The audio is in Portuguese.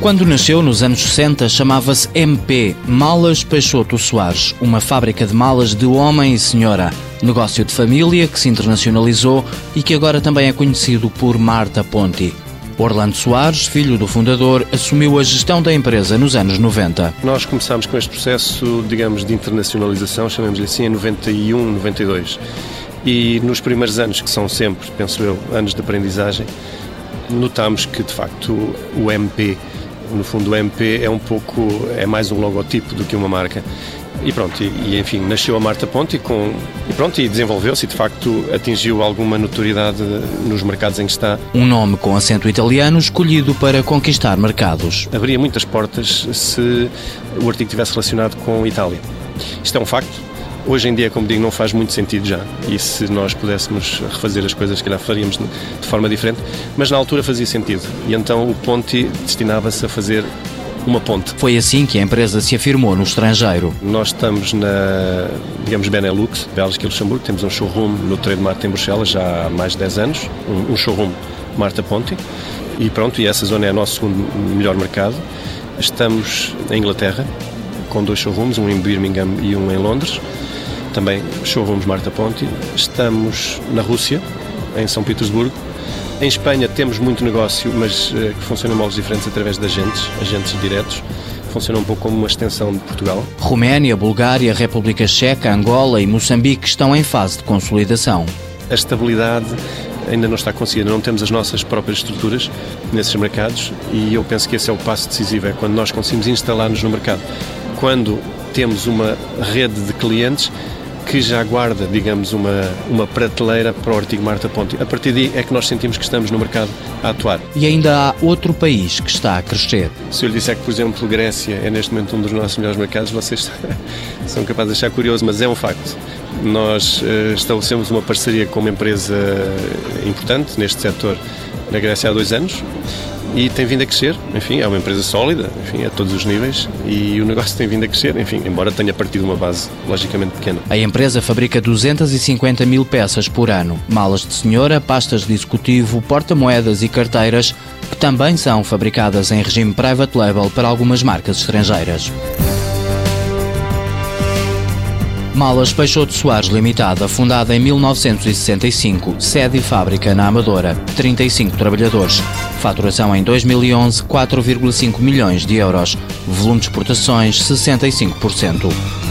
Quando nasceu, nos anos 60, chamava-se MP, Malas Peixoto Soares, uma fábrica de malas de homem e senhora. Negócio de família que se internacionalizou e que agora também é conhecido por Marta Ponti. Orlando Soares, filho do fundador, assumiu a gestão da empresa nos anos 90. Nós começámos com este processo, digamos, de internacionalização, chamemos-lhe assim, em 91, 92. E nos primeiros anos, que são sempre, penso eu, anos de aprendizagem, notámos que, de facto, o MP no fundo, o MP é um pouco, é mais um logotipo do que uma marca. E pronto, e, e enfim, nasceu a Marta Ponte e, com, e pronto, e desenvolveu-se e de facto atingiu alguma notoriedade nos mercados em que está. Um nome com acento italiano escolhido para conquistar mercados. Abriria muitas portas se o artigo estivesse relacionado com Itália. Isto é um facto, Hoje em dia, como digo, não faz muito sentido já. E se nós pudéssemos refazer as coisas, que calhar faríamos de forma diferente. Mas na altura fazia sentido. E então o Ponte destinava-se a fazer uma ponte. Foi assim que a empresa se afirmou no estrangeiro. Nós estamos na, digamos, Benelux, Bélgica e Luxemburgo. Temos um showroom no Trade Mart em Bruxelas já há mais de 10 anos. Um, um showroom Marta Ponte. E pronto, e essa zona é o nosso segundo melhor mercado. Estamos em Inglaterra, com dois showrooms, um em Birmingham e um em Londres também showrooms Marta Ponti. Estamos na Rússia, em São Petersburgo. Em Espanha temos muito negócio, mas uh, que funciona em moldes diferentes através de agentes, agentes diretos. Funciona um pouco como uma extensão de Portugal. Roménia, Bulgária, República Checa, Angola e Moçambique estão em fase de consolidação. A estabilidade ainda não está conseguida, não temos as nossas próprias estruturas nesses mercados e eu penso que esse é o passo decisivo, é quando nós conseguimos instalar-nos no mercado. Quando temos uma rede de clientes que já guarda, digamos, uma, uma prateleira para o artigo Marta Ponte. A partir daí é que nós sentimos que estamos no mercado a atuar. E ainda há outro país que está a crescer. Se eu lhe disser que, por exemplo, Grécia é neste momento um dos nossos melhores mercados, vocês são capazes de achar curioso, mas é um facto. Nós uh, estabelecemos uma parceria com uma empresa importante neste setor na Grécia há dois anos e tem vindo a crescer. Enfim, é uma empresa sólida, enfim, a todos os níveis e o negócio tem vindo a crescer, enfim, embora tenha partido uma base logicamente pequena. A empresa fabrica 250 mil peças por ano, malas de senhora, pastas de executivo, porta-moedas e carteiras, que também são fabricadas em regime private label para algumas marcas estrangeiras. Malas Peixoto Soares Limitada, fundada em 1965, sede e fábrica na Amadora, 35 trabalhadores. Faturação em 2011, 4,5 milhões de euros. Volume de exportações, 65%.